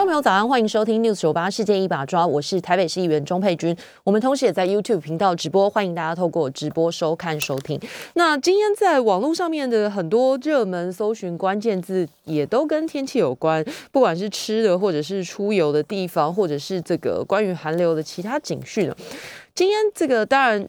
听众朋友，早安，欢迎收听 News 九八世界一把抓，我是台北市议员钟佩君。我们同时也在 YouTube 频道直播，欢迎大家透过直播收看收听。那今天在网络上面的很多热门搜寻关键字，也都跟天气有关，不管是吃的，或者是出游的地方，或者是这个关于寒流的其他警讯。今天这个当然。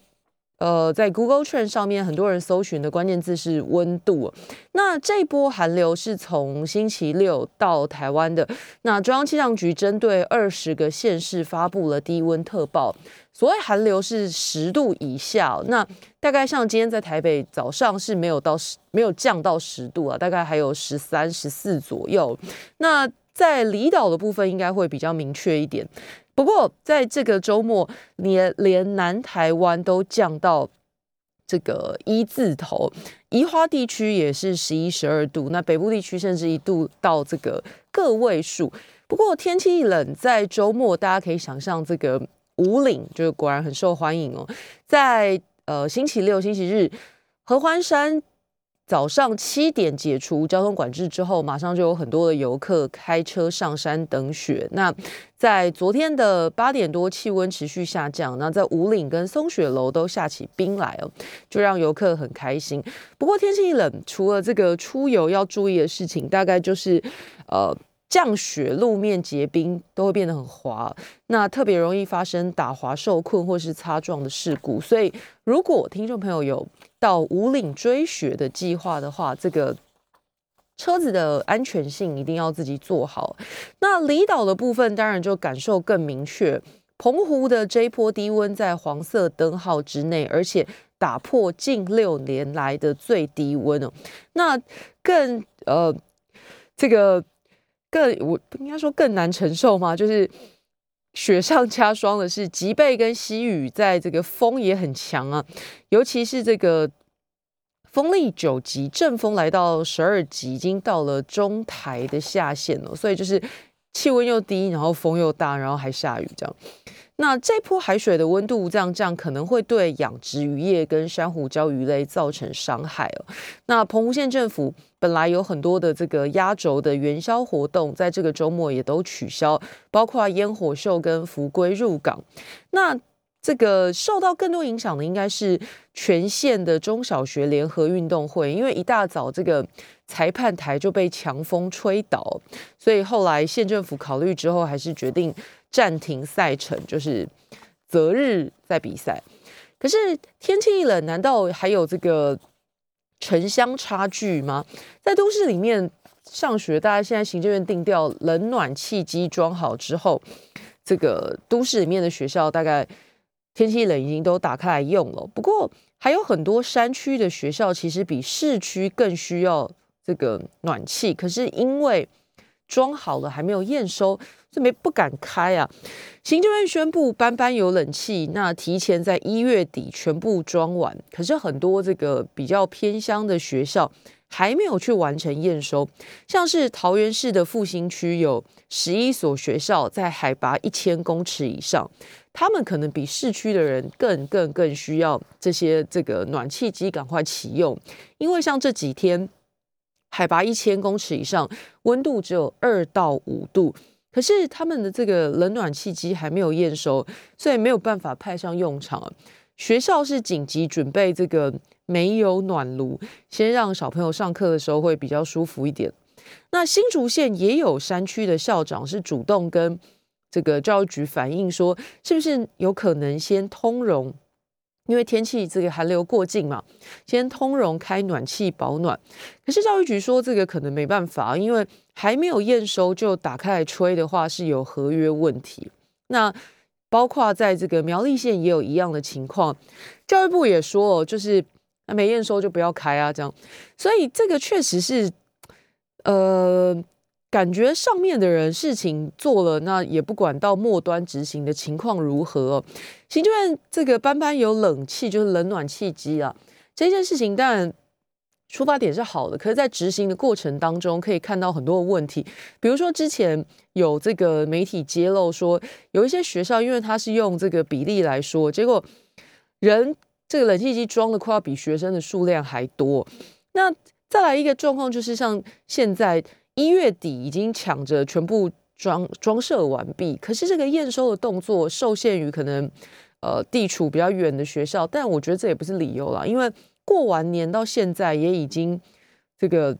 呃，在 Google Trend 上面，很多人搜寻的关键字是温度。那这波寒流是从星期六到台湾的。那中央气象局针对二十个县市发布了低温特报。所谓寒流是十度以下，那大概像今天在台北早上是没有到十，没有降到十度啊，大概还有十三、十四左右。那在离岛的部分应该会比较明确一点。不过，在这个周末，连连南台湾都降到这个一字头，宜花地区也是十一、十二度，那北部地区甚至一度到这个个位数。不过天气一冷，在周末大家可以想象，这个五岭就是果然很受欢迎哦。在呃星期六、星期日，合欢山。早上七点解除交通管制之后，马上就有很多的游客开车上山等雪。那在昨天的八点多，气温持续下降，那在五岭跟松雪楼都下起冰来哦，就让游客很开心。不过天气一冷，除了这个出游要注意的事情，大概就是呃降雪、路面结冰都会变得很滑，那特别容易发生打滑受困或是擦撞的事故。所以如果听众朋友有到五岭追雪的计划的话，这个车子的安全性一定要自己做好。那离岛的部分当然就感受更明确。澎湖的这一波低温在黄色灯号之内，而且打破近六年来的最低温哦。那更呃，这个更我应该说更难承受吗？就是雪上加霜的是，吉贝跟西雨在这个风也很强啊。尤其是这个风力九级，阵风来到十二级，已经到了中台的下限了。所以就是气温又低，然后风又大，然后还下雨，这样。那这波海水的温度这样这样，可能会对养殖渔业跟珊瑚礁鱼类造成伤害哦。那澎湖县政府本来有很多的这个压轴的元宵活动，在这个周末也都取消，包括烟火秀跟福龟入港。那这个受到更多影响的应该是全县的中小学联合运动会，因为一大早这个裁判台就被强风吹倒，所以后来县政府考虑之后，还是决定暂停赛程，就是择日再比赛。可是天气一冷，难道还有这个城乡差距吗？在都市里面上学，大家现在行政院定调冷暖气机装好之后，这个都市里面的学校大概。天气冷已经都打开来用了，不过还有很多山区的学校其实比市区更需要这个暖气，可是因为装好了还没有验收，这没不敢开啊。行政院宣布班班有冷气，那提前在一月底全部装完，可是很多这个比较偏乡的学校还没有去完成验收，像是桃园市的复兴区有十一所学校在海拔一千公尺以上。他们可能比市区的人更更更需要这些这个暖气机赶快启用，因为像这几天海拔一千公尺以上，温度只有二到五度，可是他们的这个冷暖气机还没有验收，所以没有办法派上用场。学校是紧急准备这个煤油暖炉，先让小朋友上课的时候会比较舒服一点。那新竹县也有山区的校长是主动跟。这个教育局反映说，是不是有可能先通融？因为天气这个寒流过境嘛，先通融开暖气保暖。可是教育局说，这个可能没办法，因为还没有验收就打开来吹的话，是有合约问题。那包括在这个苗栗县也有一样的情况，教育部也说，就是没验收就不要开啊，这样。所以这个确实是，呃。感觉上面的人事情做了，那也不管到末端执行的情况如何。行政院这个班班有冷气，就是冷暖气机啊，这件事情当然出发点是好的，可是，在执行的过程当中，可以看到很多的问题。比如说，之前有这个媒体揭露说，有一些学校，因为它是用这个比例来说，结果人这个冷气机装的快要比学生的数量还多。那再来一个状况，就是像现在一月底已经抢着全部装装设完毕，可是这个验收的动作受限于可能呃地处比较远的学校，但我觉得这也不是理由啦，因为。过完年到现在也已经这个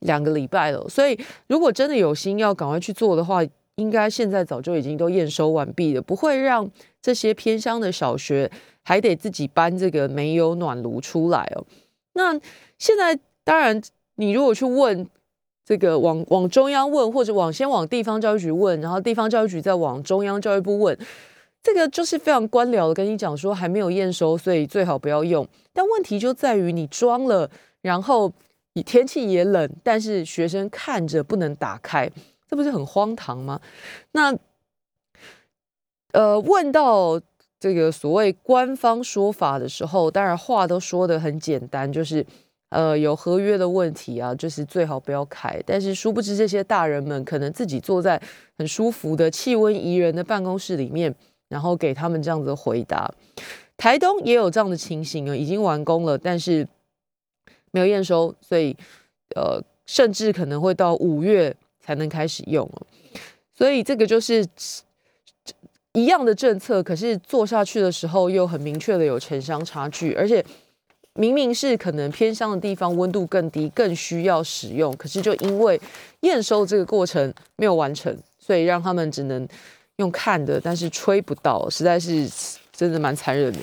两个礼拜了，所以如果真的有心要赶快去做的话，应该现在早就已经都验收完毕了，不会让这些偏乡的小学还得自己搬这个煤油暖炉出来哦。那现在当然，你如果去问这个往往中央问，或者往先往地方教育局问，然后地方教育局再往中央教育部问。这个就是非常官僚的，跟你讲说还没有验收，所以最好不要用。但问题就在于你装了，然后天气也冷，但是学生看着不能打开，这不是很荒唐吗？那呃，问到这个所谓官方说法的时候，当然话都说的很简单，就是呃有合约的问题啊，就是最好不要开。但是殊不知这些大人们可能自己坐在很舒服的气温宜人的办公室里面。然后给他们这样子的回答，台东也有这样的情形啊，已经完工了，但是没有验收，所以呃，甚至可能会到五月才能开始用所以这个就是一样的政策，可是做下去的时候又很明确的有城乡差距，而且明明是可能偏乡的地方温度更低，更需要使用，可是就因为验收这个过程没有完成，所以让他们只能。用看的，但是吹不到，实在是真的蛮残忍的。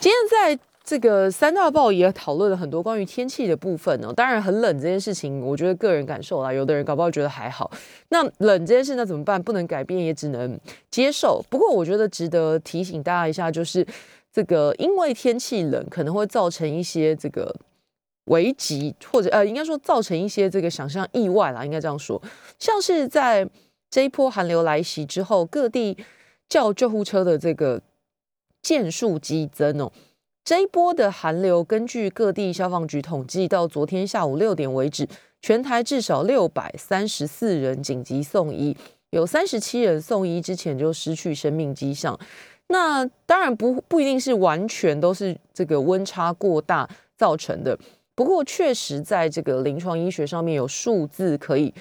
今天在这个三大报也讨论了很多关于天气的部分呢。当然，很冷这件事情，我觉得个人感受啦，有的人搞不好觉得还好。那冷这件事，那怎么办？不能改变，也只能接受。不过，我觉得值得提醒大家一下，就是这个因为天气冷，可能会造成一些这个危急，或者呃，应该说造成一些这个想象意外啦，应该这样说，像是在。这一波寒流来袭之后，各地叫救护车的这个件数激增哦。这一波的寒流，根据各地消防局统计，到昨天下午六点为止，全台至少六百三十四人紧急送医，有三十七人送医之前就失去生命迹象。那当然不不一定是完全都是这个温差过大造成的，不过确实在这个临床医学上面有数字可以。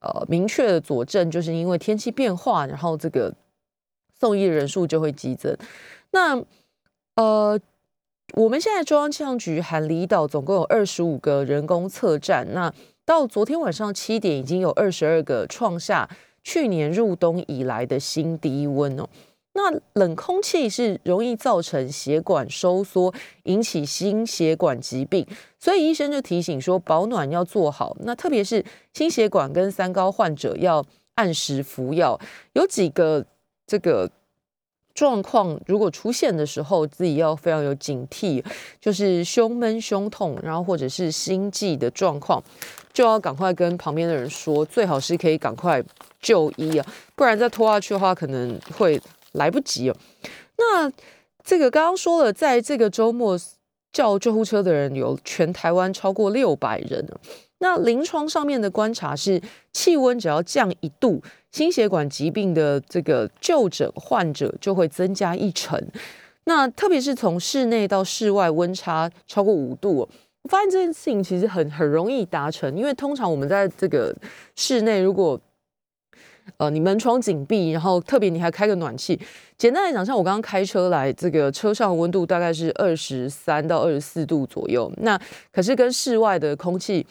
呃，明确的佐证，就是因为天气变化，然后这个送医的人数就会激增。那呃，我们现在中央气象局含离岛总共有二十五个人工测站，那到昨天晚上七点，已经有二十二个创下去年入冬以来的新低温哦。那冷空气是容易造成血管收缩，引起心血管疾病，所以医生就提醒说，保暖要做好。那特别是心血管跟三高患者要按时服药。有几个这个状况如果出现的时候，自己要非常有警惕，就是胸闷、胸痛，然后或者是心悸的状况，就要赶快跟旁边的人说，最好是可以赶快就医啊，不然再拖下去的话，可能会。来不及哦。那这个刚刚说了，在这个周末叫救护车的人有全台湾超过六百人那临床上面的观察是，气温只要降一度，心血管疾病的这个就诊患者就会增加一成。那特别是从室内到室外温差超过五度，我发现这件事情其实很很容易达成，因为通常我们在这个室内如果呃，你门窗紧闭，然后特别你还开个暖气。简单来讲，像我刚刚开车来，这个车上温度大概是二十三到二十四度左右。那可是跟室外的空气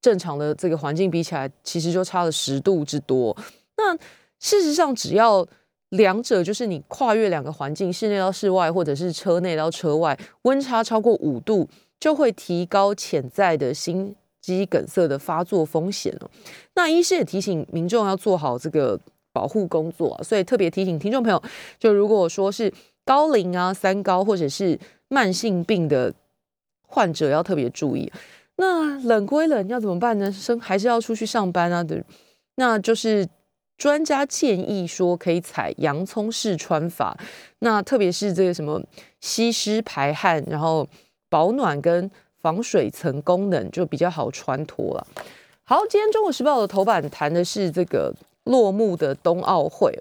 正常的这个环境比起来，其实就差了十度之多。那事实上，只要两者就是你跨越两个环境，室内到室外，或者是车内到车外，温差超过五度，就会提高潜在的心。肌梗塞的发作风险哦，那医师也提醒民众要做好这个保护工作，所以特别提醒听众朋友，就如果说是高龄啊、三高或者是慢性病的患者，要特别注意。那冷归冷，要怎么办呢？生还是要出去上班啊的，那就是专家建议说可以采洋葱式穿法，那特别是这个什么吸湿排汗，然后保暖跟。防水层功能，就比较好穿脱了。好，今天《中国时报》的头版谈的是这个落幕的冬奥会，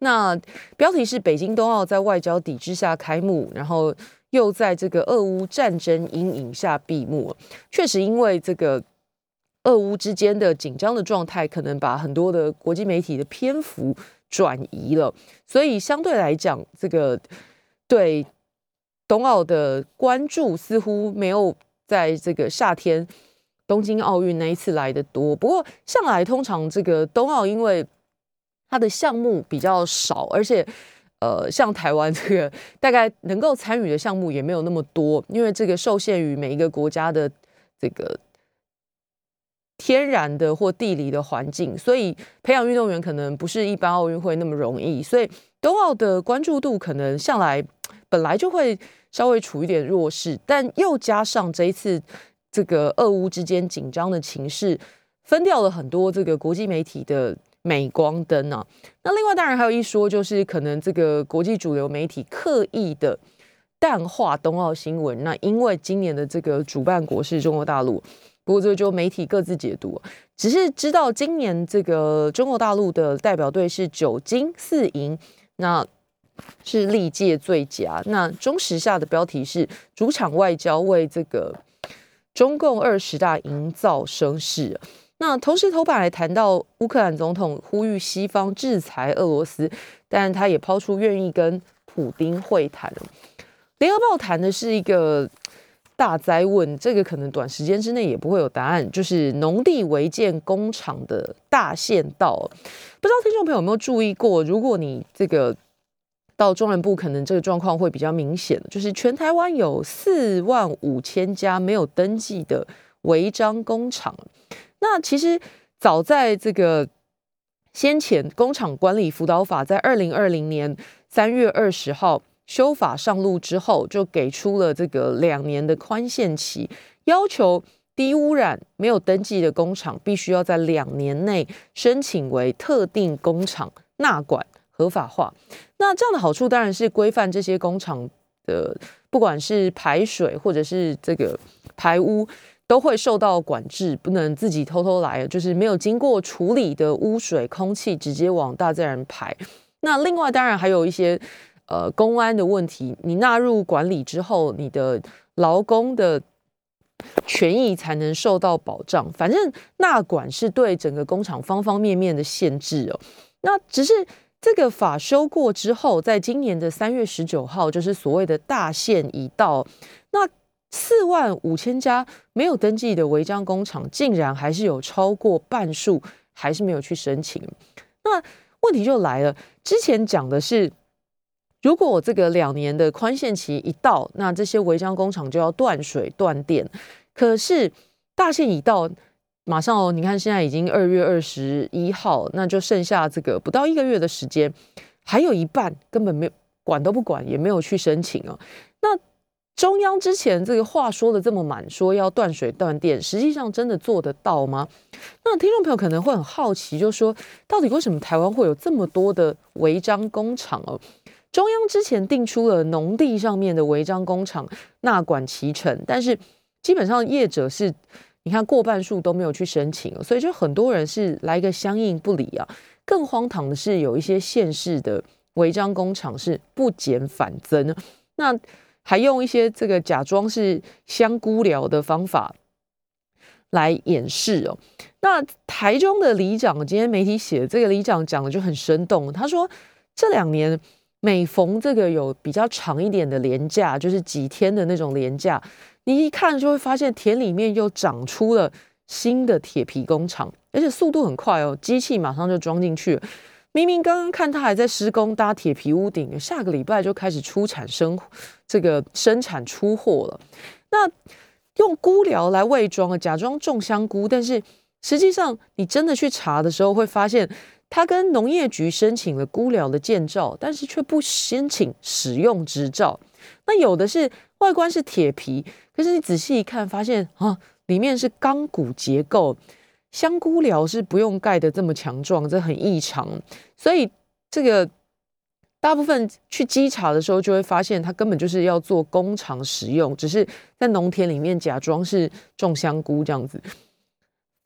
那标题是“北京冬奥在外交抵制下开幕”，然后又在这个俄乌战争阴影下闭幕。确实，因为这个俄乌之间的紧张的状态，可能把很多的国际媒体的篇幅转移了，所以相对来讲，这个对冬奥的关注似乎没有在这个夏天。东京奥运那一次来的多，不过向来通常这个冬奥，因为它的项目比较少，而且呃，像台湾这个大概能够参与的项目也没有那么多，因为这个受限于每一个国家的这个天然的或地理的环境，所以培养运动员可能不是一般奥运会那么容易，所以冬奥的关注度可能向来本来就会稍微处一点弱势，但又加上这一次。这个俄乌之间紧张的情势，分掉了很多这个国际媒体的镁光灯啊。那另外当然还有一说，就是可能这个国际主流媒体刻意的淡化冬奥新闻。那因为今年的这个主办国是中国大陆，不过这就媒体各自解读。只是知道今年这个中国大陆的代表队是九金四银，那是历届最佳。那中时下的标题是主场外交为这个。中共二十大营造声势，那同时头版还谈到乌克兰总统呼吁西方制裁俄罗斯，但他也抛出愿意跟普京会谈。联合报谈的是一个大灾问，这个可能短时间之内也不会有答案，就是农地违建工厂的大限到，不知道听众朋友有没有注意过？如果你这个。到中南部可能这个状况会比较明显，就是全台湾有四万五千家没有登记的违章工厂。那其实早在这个先前工厂管理辅导法在二零二零年三月二十号修法上路之后，就给出了这个两年的宽限期，要求低污染没有登记的工厂必须要在两年内申请为特定工厂纳管。合法化，那这样的好处当然是规范这些工厂的，不管是排水或者是这个排污，都会受到管制，不能自己偷偷来，就是没有经过处理的污水、空气直接往大自然排。那另外当然还有一些呃公安的问题，你纳入管理之后，你的劳工的权益才能受到保障。反正纳管是对整个工厂方方面面的限制哦。那只是。这个法修过之后，在今年的三月十九号，就是所谓的大限已到，那四万五千家没有登记的违章工厂，竟然还是有超过半数还是没有去申请。那问题就来了，之前讲的是，如果我这个两年的宽限期一到，那这些违章工厂就要断水断电，可是大限已到。马上哦，你看现在已经二月二十一号，那就剩下这个不到一个月的时间，还有一半根本没管都不管，也没有去申请哦。那中央之前这个话说的这么满，说要断水断电，实际上真的做得到吗？那听众朋友可能会很好奇，就说到底为什么台湾会有这么多的违章工厂哦？中央之前定出了农地上面的违章工厂纳管其成，但是基本上业者是。你看过半数都没有去申请，所以就很多人是来个相应不理啊。更荒唐的是，有一些县市的违章工厂是不减反增，那还用一些这个假装是香菇寮的方法来掩饰哦。那台中的里长今天媒体写这个里长讲的就很生动，他说这两年每逢这个有比较长一点的年假，就是几天的那种年假。你一看就会发现田里面又长出了新的铁皮工厂，而且速度很快哦，机器马上就装进去。明明刚刚看他还在施工搭铁皮屋顶，下个礼拜就开始出产生这个生产出货了。那用菇寮来伪装啊，假装种香菇，但是实际上你真的去查的时候，会发现他跟农业局申请了菇寮的建造，但是却不申请使用执照。那有的是外观是铁皮。可是你仔细一看，发现啊，里面是钢骨结构，香菇寮是不用盖的这么强壮，这很异常。所以这个大部分去稽查的时候，就会发现它根本就是要做工厂使用，只是在农田里面假装是种香菇这样子，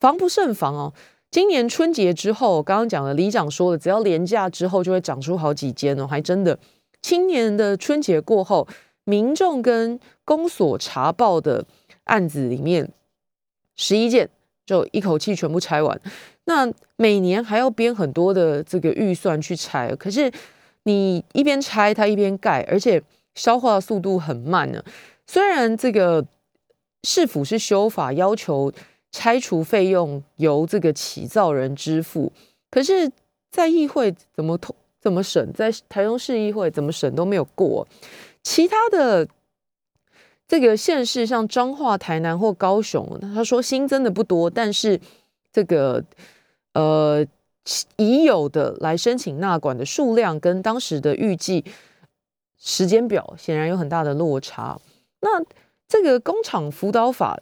防不胜防哦。今年春节之后，刚刚讲了，里长说了，只要廉价之后就会长出好几间哦，还真的。今年的春节过后，民众跟公所查报的案子里面，十一件就一口气全部拆完。那每年还要编很多的这个预算去拆，可是你一边拆它一边盖，而且消化速度很慢呢。虽然这个市府是修法要求。拆除费用由这个起造人支付，可是，在议会怎么通怎么审，在台中市议会怎么审都没有过。其他的这个县市，像彰化、台南或高雄，他说新增的不多，但是这个呃已有的来申请纳管的数量跟当时的预计时间表显然有很大的落差。那这个工厂辅导法。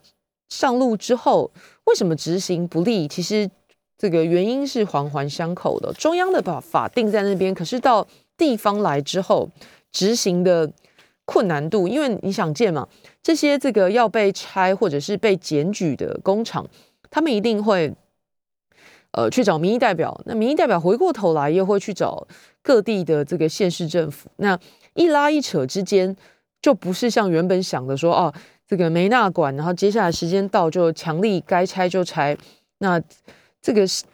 上路之后，为什么执行不利？其实这个原因是环环相扣的。中央的把法定在那边，可是到地方来之后，执行的困难度，因为你想见嘛，这些这个要被拆或者是被检举的工厂，他们一定会呃去找民意代表，那民意代表回过头来又会去找各地的这个县市政府，那一拉一扯之间，就不是像原本想的说哦。这个没纳管，然后接下来时间到就强力该拆就拆。那这个是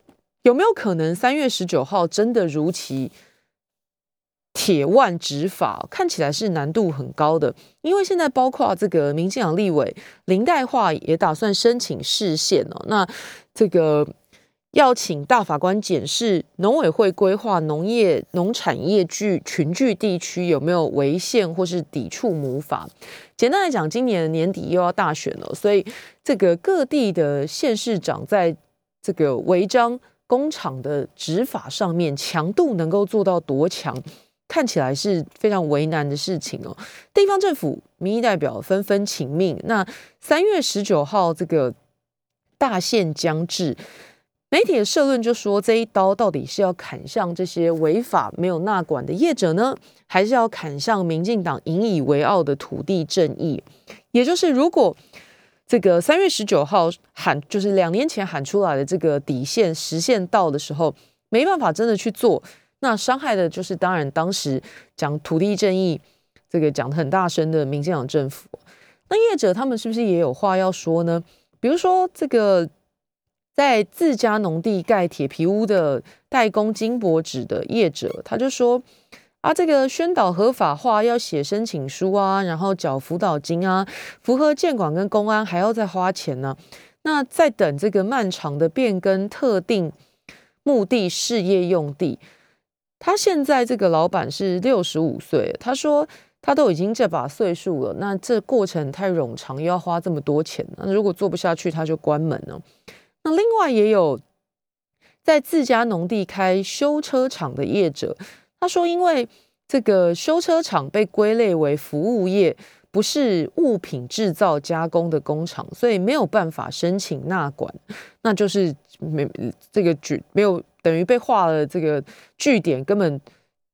有没有可能三月十九号真的如期铁腕执法？看起来是难度很高的，因为现在包括这个民进党立委林代化也打算申请释宪哦。那这个。要请大法官检视农委会规划农业农产业聚群聚地区有没有违宪或是抵触母法。简单来讲，今年年底又要大选了，所以这个各地的县市长在这个违章工厂的执法上面强度能够做到多强，看起来是非常为难的事情哦。地方政府民意代表纷纷请命，那三月十九号这个大限将至。媒体的社论就说，这一刀到底是要砍向这些违法没有纳管的业者呢，还是要砍向民进党引以为傲的土地正义？也就是，如果这个三月十九号喊，就是两年前喊出来的这个底线实现到的时候，没办法真的去做，那伤害的就是当然当时讲土地正义这个讲的很大声的民进党政府。那业者他们是不是也有话要说呢？比如说这个。在自家农地盖铁皮屋的代工金箔纸的业者，他就说：“啊，这个宣导合法化要写申请书啊，然后缴辅导金啊，符合建管跟公安还要再花钱呢。那在等这个漫长的变更特定目的事业用地，他现在这个老板是六十五岁，他说他都已经这把岁数了，那这过程太冗长，又要花这么多钱，那如果做不下去，他就关门了。”那另外也有在自家农地开修车厂的业者，他说，因为这个修车厂被归类为服务业，不是物品制造加工的工厂，所以没有办法申请纳管，那就是没这个据没有等于被划了这个据点，根本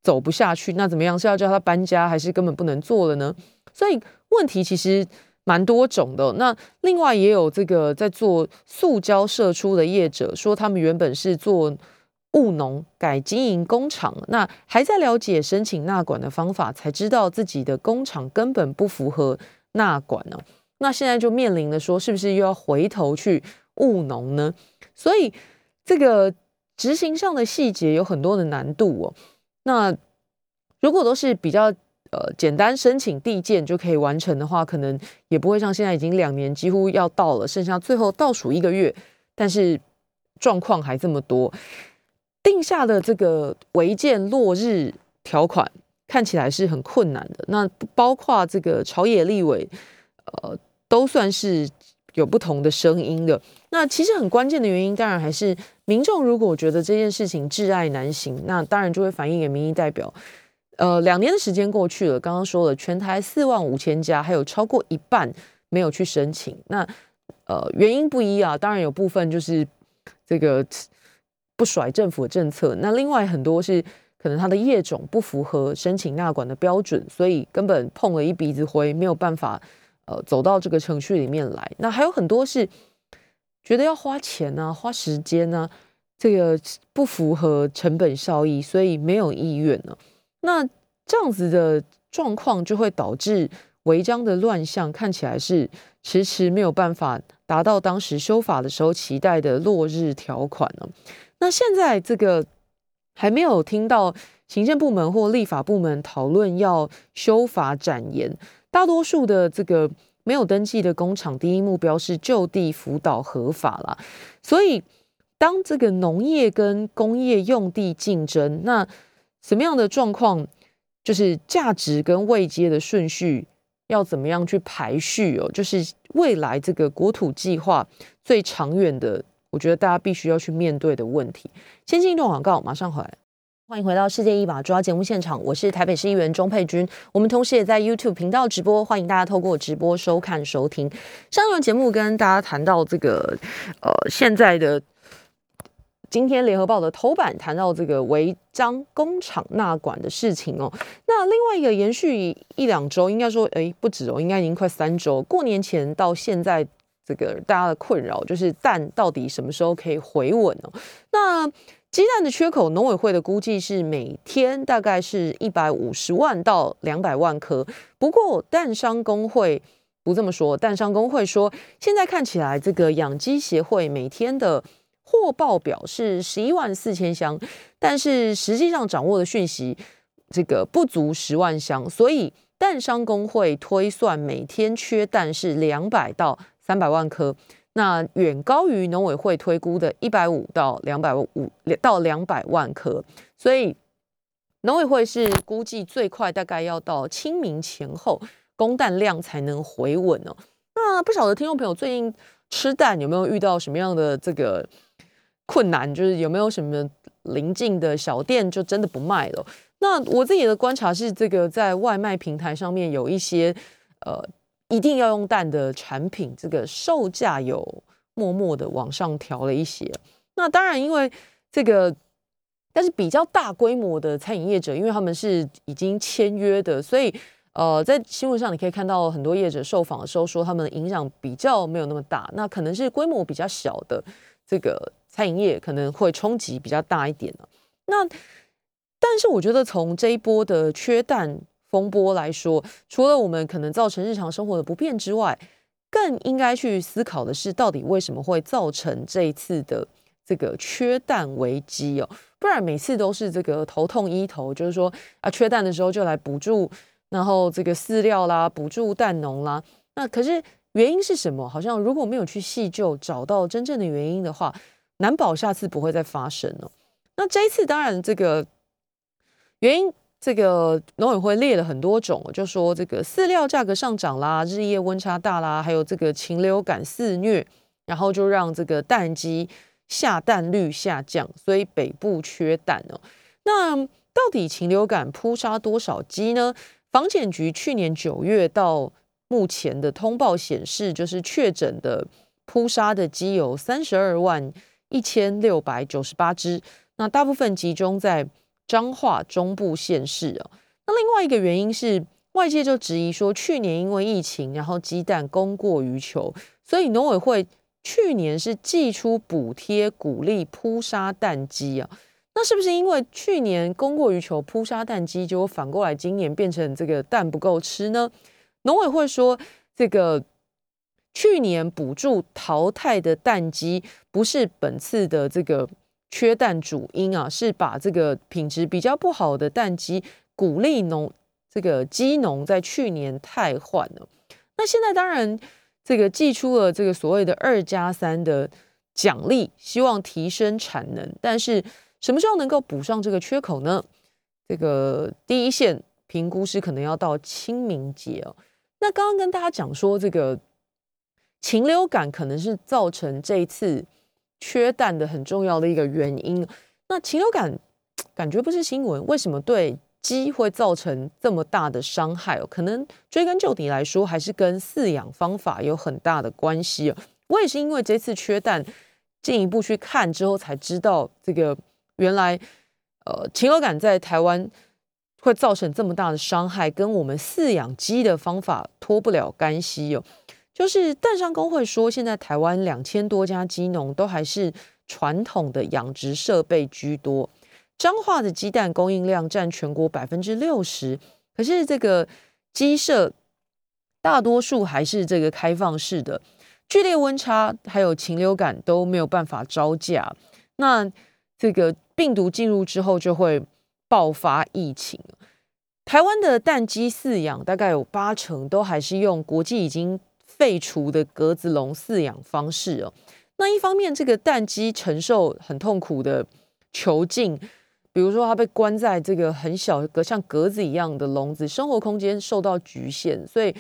走不下去。那怎么样是要叫他搬家，还是根本不能做了呢？所以问题其实。蛮多种的，那另外也有这个在做塑胶射出的业者说，他们原本是做务农改经营工厂，那还在了解申请纳管的方法，才知道自己的工厂根本不符合纳管呢。那现在就面临了说，是不是又要回头去务农呢？所以这个执行上的细节有很多的难度哦。那如果都是比较。呃，简单申请递件就可以完成的话，可能也不会像现在已经两年几乎要到了，剩下最后倒数一个月，但是状况还这么多，定下的这个违建落日条款看起来是很困难的。那包括这个朝野立委，呃，都算是有不同的声音的。那其实很关键的原因，当然还是民众如果觉得这件事情挚爱难行，那当然就会反映给民意代表。呃，两年的时间过去了，刚刚说了，全台四万五千家，还有超过一半没有去申请。那呃，原因不一啊，当然有部分就是这个不甩政府的政策，那另外很多是可能他的业种不符合申请纳管的标准，所以根本碰了一鼻子灰，没有办法呃走到这个程序里面来。那还有很多是觉得要花钱啊、花时间啊，这个不符合成本效益，所以没有意愿呢。那这样子的状况就会导致违章的乱象，看起来是迟迟没有办法达到当时修法的时候期待的落日条款呢。那现在这个还没有听到行政部门或立法部门讨论要修法展延，大多数的这个没有登记的工厂，第一目标是就地辅导合法啦。所以当这个农业跟工业用地竞争，那什么样的状况，就是价值跟位阶的顺序要怎么样去排序哦？就是未来这个国土计划最长远的，我觉得大家必须要去面对的问题。先进一段广告，马上回来。欢迎回到《世界一把抓》节目现场，我是台北市议员钟佩君。我们同时也在 YouTube 频道直播，欢迎大家透过直播收看收听。上一轮节目跟大家谈到这个，呃，现在的。今天联合报的头版谈到这个违章工厂纳管的事情哦，那另外一个延续一两周，应该说哎不止哦，应该已经快三周。过年前到现在，这个大家的困扰就是蛋到底什么时候可以回稳哦？那鸡蛋的缺口，农委会的估计是每天大概是一百五十万到两百万颗。不过蛋商工会不这么说，蛋商工会说，现在看起来这个养鸡协会每天的。货报表是十一万四千箱，但是实际上掌握的讯息这个不足十万箱，所以蛋商工会推算每天缺蛋是两百到三百万颗，那远高于农委会推估的一百五到两百五到两百万颗，所以农委会是估计最快大概要到清明前后供蛋量才能回稳哦。那不晓得听众朋友最近吃蛋有没有遇到什么样的这个？困难就是有没有什么邻近的小店就真的不卖了？那我自己的观察是，这个在外卖平台上面有一些呃一定要用蛋的产品，这个售价有默默的往上调了一些。那当然，因为这个，但是比较大规模的餐饮业者，因为他们是已经签约的，所以呃，在新闻上你可以看到很多业者受访的时候说，他们的影响比较没有那么大。那可能是规模比较小的这个。餐饮业可能会冲击比较大一点那但是我觉得从这一波的缺蛋风波来说，除了我们可能造成日常生活的不便之外，更应该去思考的是，到底为什么会造成这一次的这个缺蛋危机哦？不然每次都是这个头痛医头，就是说啊，缺蛋的时候就来补助，然后这个饲料啦，补助蛋农啦。那可是原因是什么？好像如果没有去细究，找到真正的原因的话。难保下次不会再发生了。那这一次当然这个原因，这个农委会列了很多种，就说这个饲料价格上涨啦，日夜温差大啦，还有这个禽流感肆虐，然后就让这个蛋鸡下蛋率下降，所以北部缺蛋哦。那到底禽流感扑杀多少鸡呢？房检局去年九月到目前的通报显示，就是确诊的扑杀的鸡有三十二万。一千六百九十八只，那大部分集中在彰化中部县市哦。那另外一个原因是，外界就质疑说，去年因为疫情，然后鸡蛋供过于求，所以农委会去年是寄出补贴，鼓励扑杀蛋鸡啊。那是不是因为去年供过于求，扑杀蛋鸡，就反过来今年变成这个蛋不够吃呢？农委会说这个。去年补助淘汰的蛋鸡不是本次的这个缺蛋主因啊，是把这个品质比较不好的蛋鸡鼓励农这个鸡农在去年汰换了。那现在当然这个寄出了这个所谓的二加三的奖励，希望提升产能。但是什么时候能够补上这个缺口呢？这个第一线评估是可能要到清明节哦。那刚刚跟大家讲说这个。禽流感可能是造成这一次缺蛋的很重要的一个原因。那禽流感感觉不是新闻，为什么对鸡会造成这么大的伤害哦？可能追根究底来说，还是跟饲养方法有很大的关系哦。我也是因为这次缺蛋，进一步去看之后才知道，这个原来呃禽流感在台湾会造成这么大的伤害，跟我们饲养鸡的方法脱不了干系哦。就是蛋商工会说，现在台湾两千多家鸡农都还是传统的养殖设备居多，彰化的鸡蛋供应量占全国百分之六十，可是这个鸡舍大多数还是这个开放式的，剧烈温差还有禽流感都没有办法招架，那这个病毒进入之后就会爆发疫情。台湾的蛋鸡饲养大概有八成都还是用国际已经。废除的格子笼饲养方式哦，那一方面，这个蛋鸡承受很痛苦的囚禁，比如说它被关在这个很小格像格子一样的笼子，生活空间受到局限，所以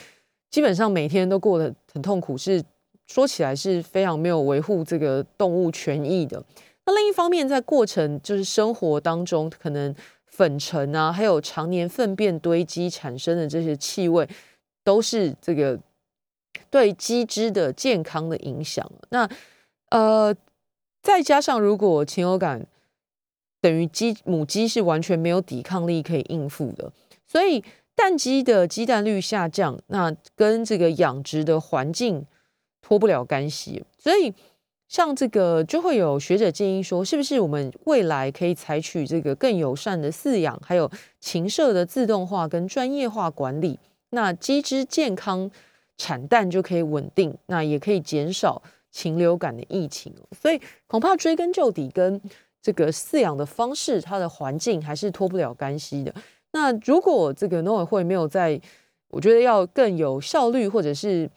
基本上每天都过得很痛苦，是说起来是非常没有维护这个动物权益的。那另一方面，在过程就是生活当中，可能粉尘啊，还有常年粪便堆积产生的这些气味，都是这个。对鸡只的健康的影响，那呃，再加上如果禽流感等于鸡母鸡是完全没有抵抗力可以应付的，所以蛋鸡的鸡蛋率下降，那跟这个养殖的环境脱不了干系。所以像这个就会有学者建议说，是不是我们未来可以采取这个更友善的饲养，还有禽舍的自动化跟专业化管理，那鸡只健康。产蛋就可以稳定，那也可以减少禽流感的疫情所以恐怕追根究底，跟这个饲养的方式、它的环境还是脱不了干系的。那如果这个农委会没有在，我觉得要更有效率，或者是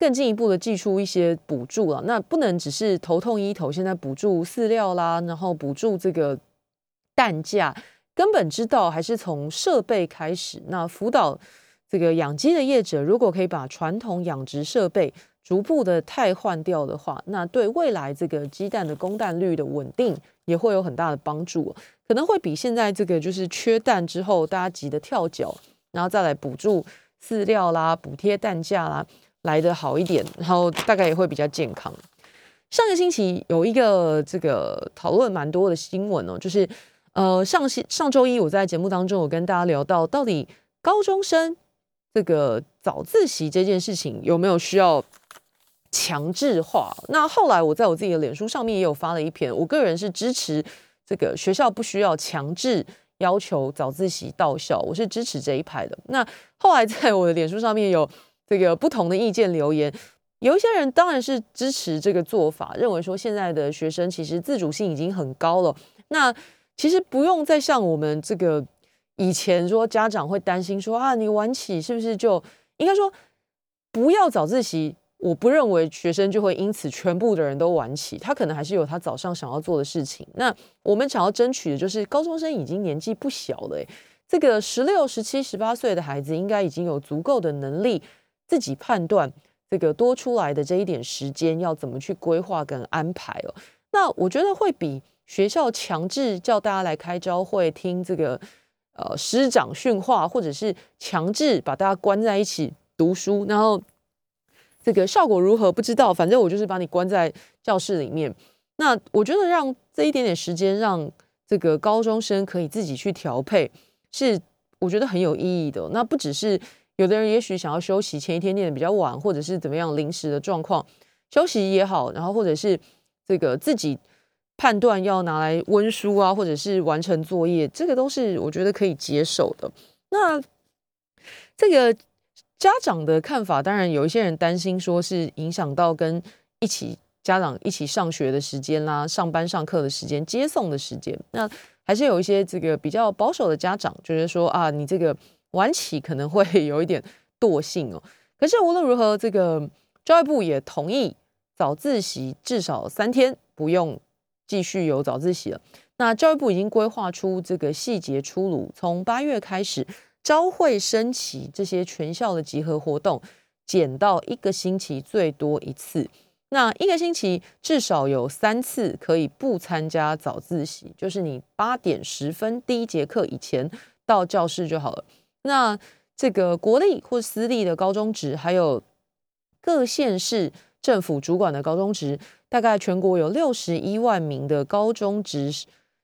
更进一步的寄出一些补助了，那不能只是头痛医头，现在补助饲料啦，然后补助这个蛋价，根本之道还是从设备开始，那辅导。这个养鸡的业者，如果可以把传统养殖设备逐步的汰换掉的话，那对未来这个鸡蛋的供蛋率的稳定也会有很大的帮助，可能会比现在这个就是缺蛋之后大家急得跳脚，然后再来补助饲料啦、补贴蛋价啦来的好一点，然后大概也会比较健康。上个星期有一个这个讨论蛮多的新闻哦，就是呃上星上周一我在节目当中有跟大家聊到，到底高中生。这个早自习这件事情有没有需要强制化？那后来我在我自己的脸书上面也有发了一篇，我个人是支持这个学校不需要强制要求早自习到校，我是支持这一派的。那后来在我的脸书上面有这个不同的意见留言，有一些人当然是支持这个做法，认为说现在的学生其实自主性已经很高了，那其实不用再像我们这个。以前说家长会担心说啊，你晚起是不是就应该说不要早自习？我不认为学生就会因此全部的人都晚起，他可能还是有他早上想要做的事情。那我们想要争取的就是高中生已经年纪不小了，这个十六、十七、十八岁的孩子应该已经有足够的能力自己判断这个多出来的这一点时间要怎么去规划跟安排哦。那我觉得会比学校强制叫大家来开朝会听这个。呃，师长训话，或者是强制把大家关在一起读书，然后这个效果如何不知道，反正我就是把你关在教室里面。那我觉得让这一点点时间让这个高中生可以自己去调配，是我觉得很有意义的。那不只是有的人也许想要休息，前一天念的比较晚，或者是怎么样临时的状况休息也好，然后或者是这个自己。判断要拿来温书啊，或者是完成作业，这个都是我觉得可以接受的。那这个家长的看法，当然有一些人担心说是影响到跟一起家长一起上学的时间啦，上班上课的时间，接送的时间。那还是有一些这个比较保守的家长觉得说啊，你这个晚起可能会有一点惰性哦。可是无论如何，这个教育部也同意早自习至少三天不用。继续有早自习了。那教育部已经规划出这个细节出炉，从八月开始，朝会升旗这些全校的集合活动，减到一个星期最多一次。那一个星期至少有三次可以不参加早自习，就是你八点十分第一节课以前到教室就好了。那这个国立或私立的高中职，还有各县市政府主管的高中职。大概全国有六十一万名的高中职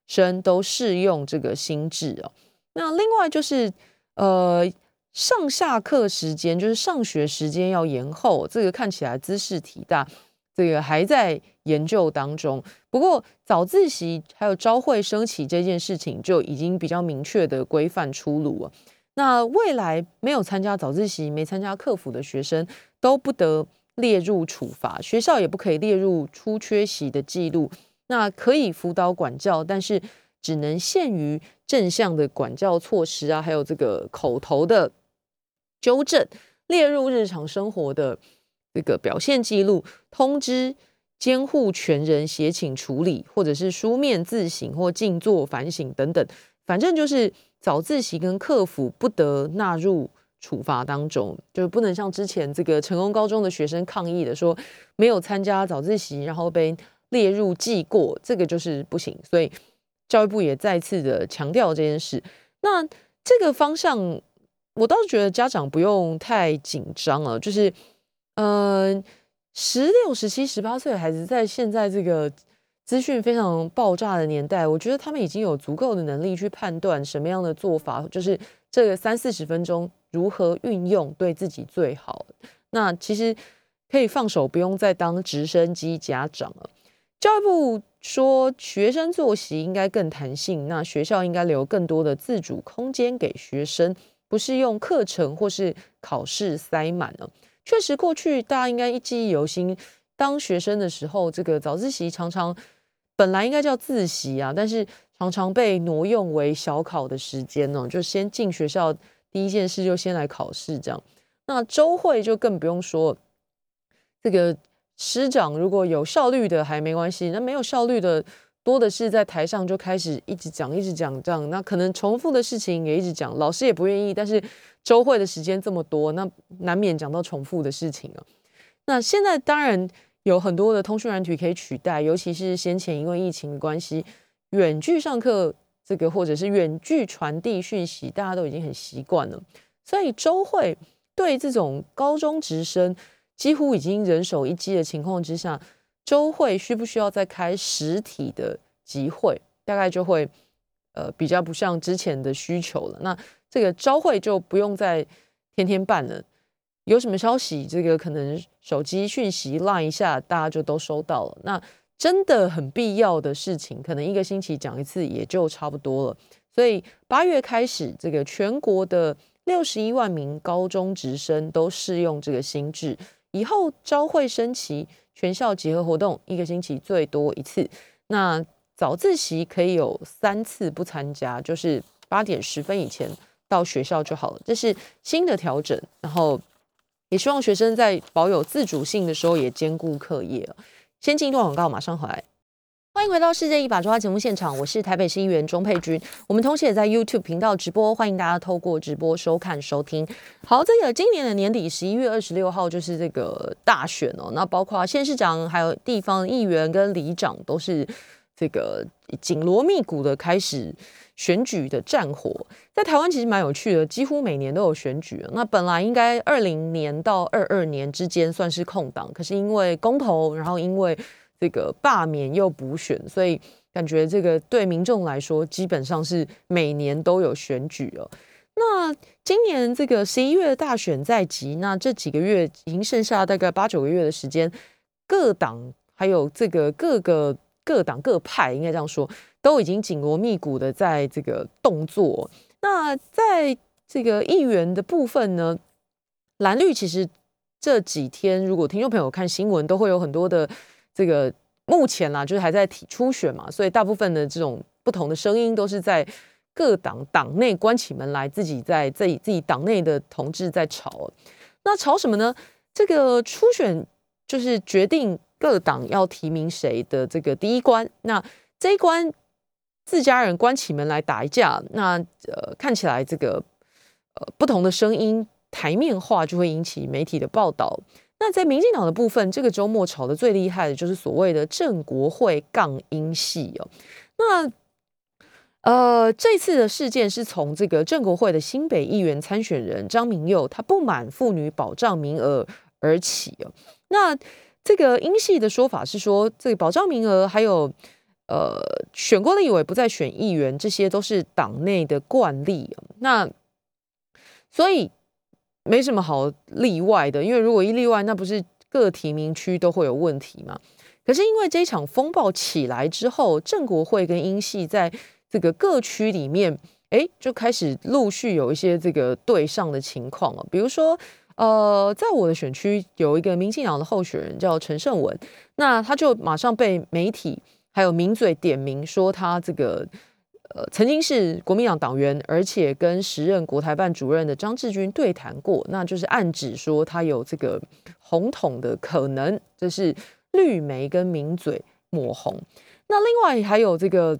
生都适用这个新制哦。那另外就是呃上下课时间，就是上学时间要延后，这个看起来姿势体大，这个还在研究当中。不过早自习还有朝会升旗这件事情就已经比较明确的规范出炉了。那未来没有参加早自习、没参加课辅的学生都不得列入处罚，学校也不可以列入出缺席的记录。那可以辅导管教，但是只能限于正向的管教措施啊，还有这个口头的纠正，列入日常生活的这个表现记录，通知监护权人协请处理，或者是书面自省或静坐反省等等，反正就是。早自习跟客服不得纳入处罚当中，就是不能像之前这个成功高中的学生抗议的说，没有参加早自习，然后被列入记过，这个就是不行。所以教育部也再次的强调这件事。那这个方向，我倒是觉得家长不用太紧张了。就是，嗯，十六、十七、十八岁的孩子在现在这个。资讯非常爆炸的年代，我觉得他们已经有足够的能力去判断什么样的做法，就是这个三四十分钟如何运用对自己最好。那其实可以放手，不用再当直升机家长了。教育部说，学生作息应该更弹性，那学校应该留更多的自主空间给学生，不是用课程或是考试塞满了。确实，过去大家应该记忆犹新，当学生的时候，这个早自习常常。本来应该叫自习啊，但是常常被挪用为小考的时间呢。就先进学校第一件事就先来考试这样。那周会就更不用说，这个师长如果有效率的还没关系，那没有效率的多的是在台上就开始一直讲一直讲这样。那可能重复的事情也一直讲，老师也不愿意。但是周会的时间这么多，那难免讲到重复的事情啊。那现在当然。有很多的通讯软体可以取代，尤其是先前因为疫情的关系，远距上课这个或者是远距传递讯息，大家都已经很习惯了。所以周会对这种高中直升几乎已经人手一机的情况之下，周会需不需要再开实体的集会，大概就会呃比较不像之前的需求了。那这个朝会就不用再天天办了。有什么消息，这个可能手机讯息拉一下，大家就都收到了。那真的很必要的事情，可能一个星期讲一次也就差不多了。所以八月开始，这个全国的六十一万名高中直升都适用这个新制。以后朝会升旗，全校集合活动一个星期最多一次。那早自习可以有三次不参加，就是八点十分以前到学校就好了。这是新的调整，然后。也希望学生在保有自主性的时候，也兼顾课业。先进一段广告，马上回来。欢迎回到《世界一把抓》节目现场，我是台北市议员钟佩君。我们同时也在 YouTube 频道直播，欢迎大家透过直播收看收听。好，这个今年的年底十一月二十六号就是这个大选哦，那包括县市长、还有地方议员跟里长，都是这个紧锣密鼓的开始。选举的战火在台湾其实蛮有趣的，几乎每年都有选举。那本来应该二零年到二二年之间算是空档，可是因为公投，然后因为这个罢免又补选，所以感觉这个对民众来说基本上是每年都有选举了。那今年这个十一月大选在即，那这几个月已经剩下大概八九个月的时间，各党还有这个各个各党各派，应该这样说。都已经紧锣密鼓的在这个动作。那在这个议员的部分呢，蓝绿其实这几天，如果听众朋友看新闻，都会有很多的这个目前啦，就是还在提初选嘛，所以大部分的这种不同的声音都是在各党党内关起门来，自己在自己自己党内的同志在吵。那吵什么呢？这个初选就是决定各党要提名谁的这个第一关。那这一关。自家人关起门来打一架，那呃看起来这个呃不同的声音台面化就会引起媒体的报道。那在民进党的部分，这个周末吵得最厉害的就是所谓的郑国会杠英系哦。那呃这次的事件是从这个郑国会的新北议员参选人张明佑他不满妇女保障名额而起哦。那这个英系的说法是说，这个保障名额还有。呃选过立委不再选议员，这些都是党内的惯例那所以没什么好例外的，因为如果一例外，那不是各提名区都会有问题吗？可是因为这一场风暴起来之后，郑国会跟英系在这个各区里面，哎，就开始陆续有一些这个对上的情况了。比如说，呃，在我的选区有一个民进党的候选人叫陈胜文，那他就马上被媒体还有名嘴点名说他这个呃曾经是国民党党员，而且跟时任国台办主任的张志军对谈过，那就是暗指说他有这个红统的可能，这是。绿媒跟名嘴抹红，那另外还有这个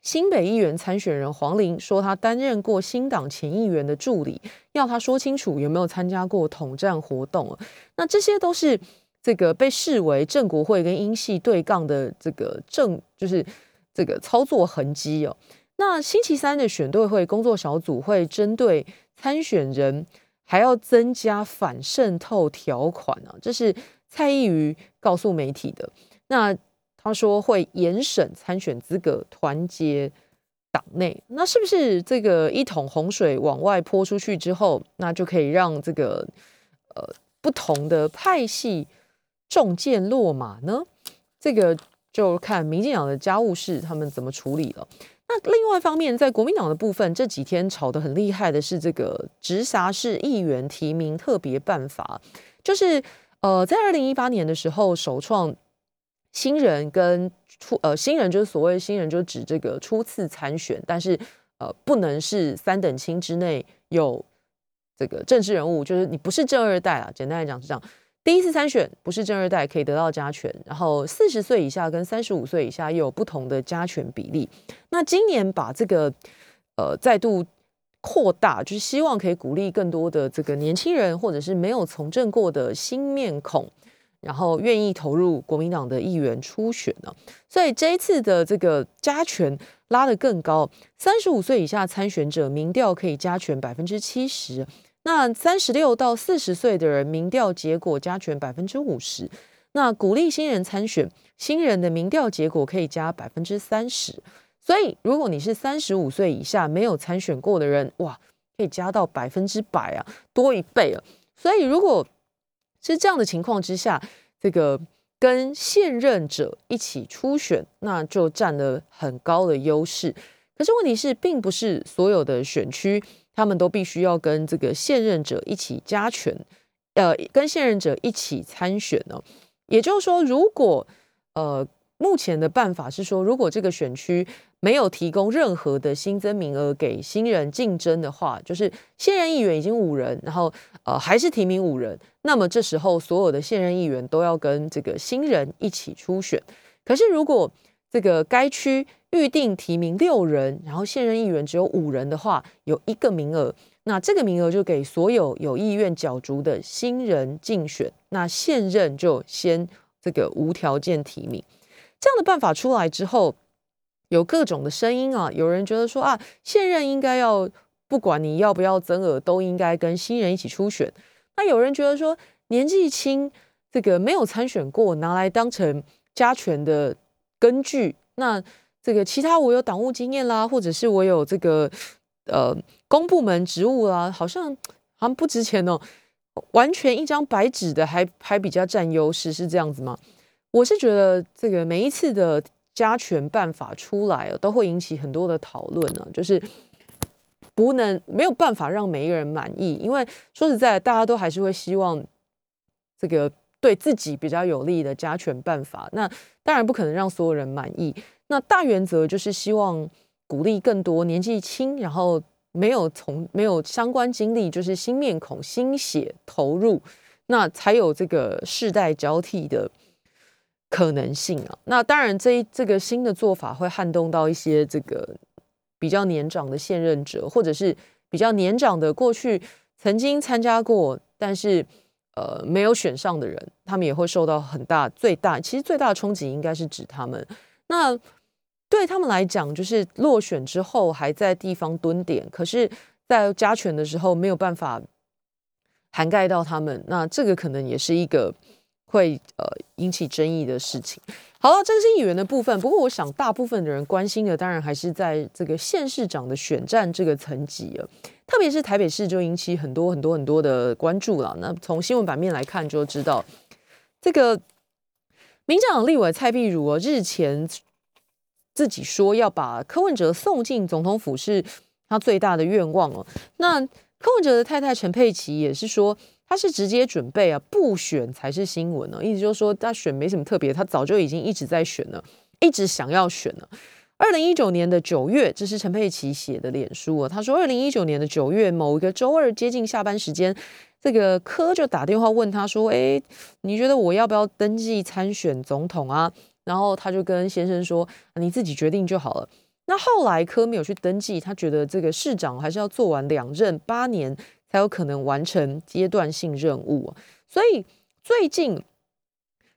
新北议员参选人黄玲说，他担任过新党前议员的助理，要他说清楚有没有参加过统战活动那这些都是这个被视为郑国会跟英系对杠的这个正，就是这个操作痕迹哦。那星期三的选对会工作小组会针对参选人还要增加反渗透条款啊，这是。蔡依瑜告诉媒体的，那他说会严审参选资格，团结党内，那是不是这个一桶洪水往外泼出去之后，那就可以让这个呃不同的派系中箭落马呢？这个就看民进党的家务事他们怎么处理了。那另外一方面，在国民党的部分，这几天吵得很厉害的是这个直辖市议员提名特别办法，就是。呃，在二零一八年的时候，首创新人跟初呃新人就是所谓新人，就指这个初次参选，但是呃不能是三等亲之内有这个政治人物，就是你不是正二代啊。简单来讲是这样，第一次参选不是正二代可以得到加权，然后四十岁以下跟三十五岁以下又有不同的加权比例。那今年把这个呃再度。扩大就是希望可以鼓励更多的这个年轻人，或者是没有从政过的新面孔，然后愿意投入国民党的议员初选呢。所以这一次的这个加权拉得更高，三十五岁以下参选者民调可以加权百分之七十，那三十六到四十岁的人民调结果加权百分之五十，那鼓励新人参选，新人的民调结果可以加百分之三十。所以，如果你是三十五岁以下没有参选过的人，哇，可以加到百分之百啊，多一倍啊。所以，如果是这样的情况之下，这个跟现任者一起初选，那就占了很高的优势。可是问题是，并不是所有的选区他们都必须要跟这个现任者一起加权，呃，跟现任者一起参选呢。也就是说，如果呃。目前的办法是说，如果这个选区没有提供任何的新增名额给新人竞争的话，就是现任议员已经五人，然后呃还是提名五人，那么这时候所有的现任议员都要跟这个新人一起出选。可是如果这个该区预定提名六人，然后现任议员只有五人的话，有一个名额，那这个名额就给所有有意愿角逐的新人竞选，那现任就先这个无条件提名。这样的办法出来之后，有各种的声音啊。有人觉得说啊，现任应该要不管你要不要增额，都应该跟新人一起初选。那有人觉得说，年纪轻，这个没有参选过，拿来当成加权的根据。那这个其他我有党务经验啦，或者是我有这个呃公部门职务啦，好像好像不值钱哦。完全一张白纸的，还还比较占优势，是这样子吗？我是觉得这个每一次的加权办法出来，都会引起很多的讨论呢。就是不能没有办法让每一个人满意，因为说实在，大家都还是会希望这个对自己比较有利的加权办法。那当然不可能让所有人满意。那大原则就是希望鼓励更多年纪轻，然后没有从没有相关经历，就是新面孔、新血投入，那才有这个世代交替的。可能性啊，那当然，这这个新的做法会撼动到一些这个比较年长的现任者，或者是比较年长的过去曾经参加过，但是呃没有选上的人，他们也会受到很大最大，其实最大的冲击应该是指他们。那对他们来讲，就是落选之后还在地方蹲点，可是，在加权的时候没有办法涵盖到他们，那这个可能也是一个。会呃引起争议的事情。好了，这个是议员的部分。不过，我想大部分的人关心的，当然还是在这个县市长的选战这个层级了。特别是台北市，就引起很多很多很多的关注了。那从新闻版面来看，就知道这个民进党立委蔡碧如啊日前自己说要把柯文哲送进总统府，是他最大的愿望哦。那柯文哲的太太陈佩琪也是说。他是直接准备啊，不选才是新闻呢。意思就是说，他选没什么特别，他早就已经一直在选了，一直想要选了。二零一九年的九月，这是陈佩琪写的脸书啊。他说，二零一九年的九月某一个周二接近下班时间，这个柯就打电话问他说：“哎，你觉得我要不要登记参选总统啊？”然后他就跟先生说：“你自己决定就好了。”那后来柯没有去登记，他觉得这个市长还是要做完两任八年。才有可能完成阶段性任务，所以最近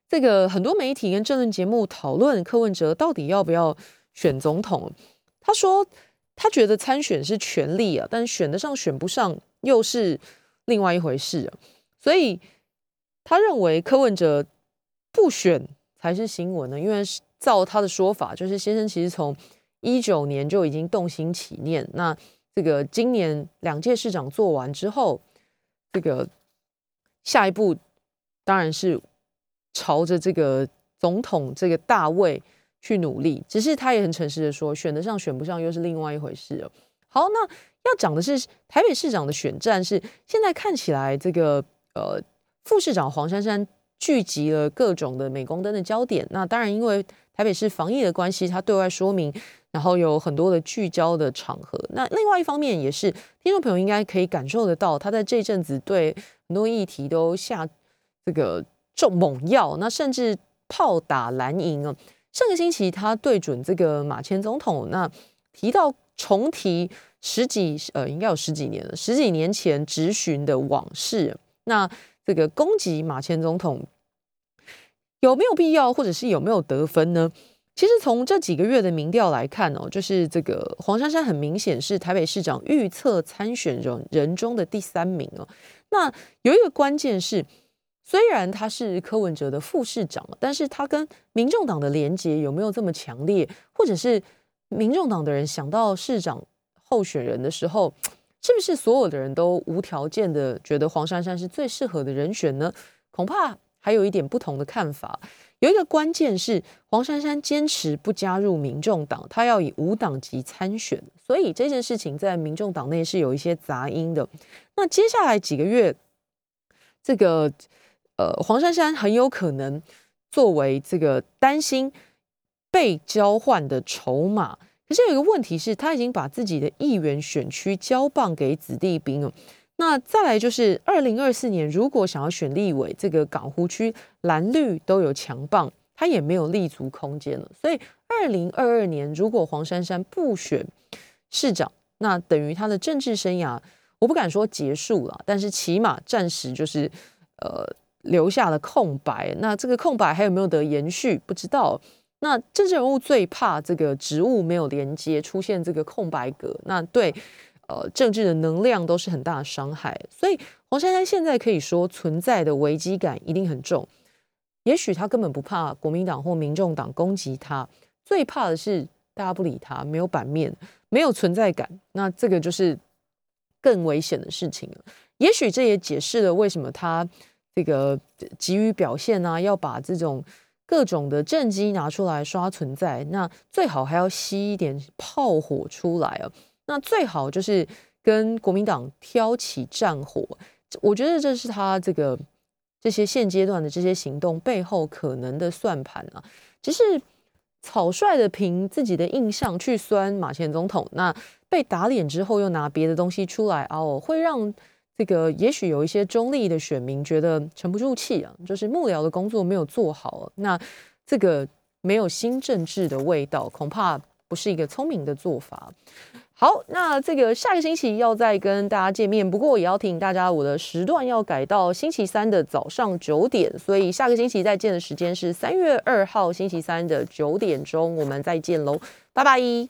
这个很多媒体跟政论节目讨论柯文哲到底要不要选总统。他说他觉得参选是权利啊，但选得上选不上又是另外一回事啊。所以他认为柯文哲不选才是新闻呢，因为照他的说法，就是先生其实从一九年就已经动心起念那。这个今年两届市长做完之后，这个下一步当然是朝着这个总统这个大位去努力。只是他也很诚实的说，选得上选不上又是另外一回事了。好，那要讲的是台北市长的选战是现在看起来这个呃副市长黄珊珊聚集了各种的镁光灯的焦点。那当然因为台北市防疫的关系，他对外说明。然后有很多的聚焦的场合，那另外一方面也是听众朋友应该可以感受得到，他在这阵子对很多议题都下这个重猛药，那甚至炮打蓝营啊。上个星期他对准这个马前总统，那提到重提十几呃应该有十几年了，十几年前执询的往事，那这个攻击马前总统有没有必要，或者是有没有得分呢？其实从这几个月的民调来看哦，就是这个黄珊珊很明显是台北市长预测参选人人中的第三名哦。那有一个关键是，虽然他是柯文哲的副市长，但是他跟民众党的连结有没有这么强烈？或者是民众党的人想到市长候选人的时候，是不是所有的人都无条件的觉得黄珊珊是最适合的人选呢？恐怕还有一点不同的看法。有一个关键是黄珊珊坚持不加入民众党，她要以无党籍参选，所以这件事情在民众党内是有一些杂音的。那接下来几个月，这个呃黄珊珊很有可能作为这个担心被交换的筹码。可是有一个问题是，他已经把自己的议员选区交棒给子弟兵了。那再来就是二零二四年，如果想要选立委，这个港湖区蓝绿都有强棒，他也没有立足空间了。所以二零二二年，如果黄珊珊不选市长，那等于他的政治生涯，我不敢说结束了，但是起码暂时就是呃留下了空白。那这个空白还有没有得延续，不知道。那政治人物最怕这个职务没有连接，出现这个空白格，那对。呃，政治的能量都是很大的伤害，所以黄珊珊现在可以说存在的危机感一定很重。也许他根本不怕国民党或民众党攻击他，最怕的是大家不理他，没有版面，没有存在感。那这个就是更危险的事情了。也许这也解释了为什么他这个急于表现啊，要把这种各种的政绩拿出来刷存在，那最好还要吸一点炮火出来啊。那最好就是跟国民党挑起战火，我觉得这是他这个这些现阶段的这些行动背后可能的算盘啊。只是草率的凭自己的印象去酸马前总统，那被打脸之后又拿别的东西出来哦，会让这个也许有一些中立的选民觉得沉不住气啊，就是幕僚的工作没有做好，那这个没有新政治的味道，恐怕不是一个聪明的做法。好，那这个下个星期要再跟大家见面，不过也要提醒大家，我的时段要改到星期三的早上九点，所以下个星期再见的时间是三月二号星期三的九点钟，我们再见喽，拜拜。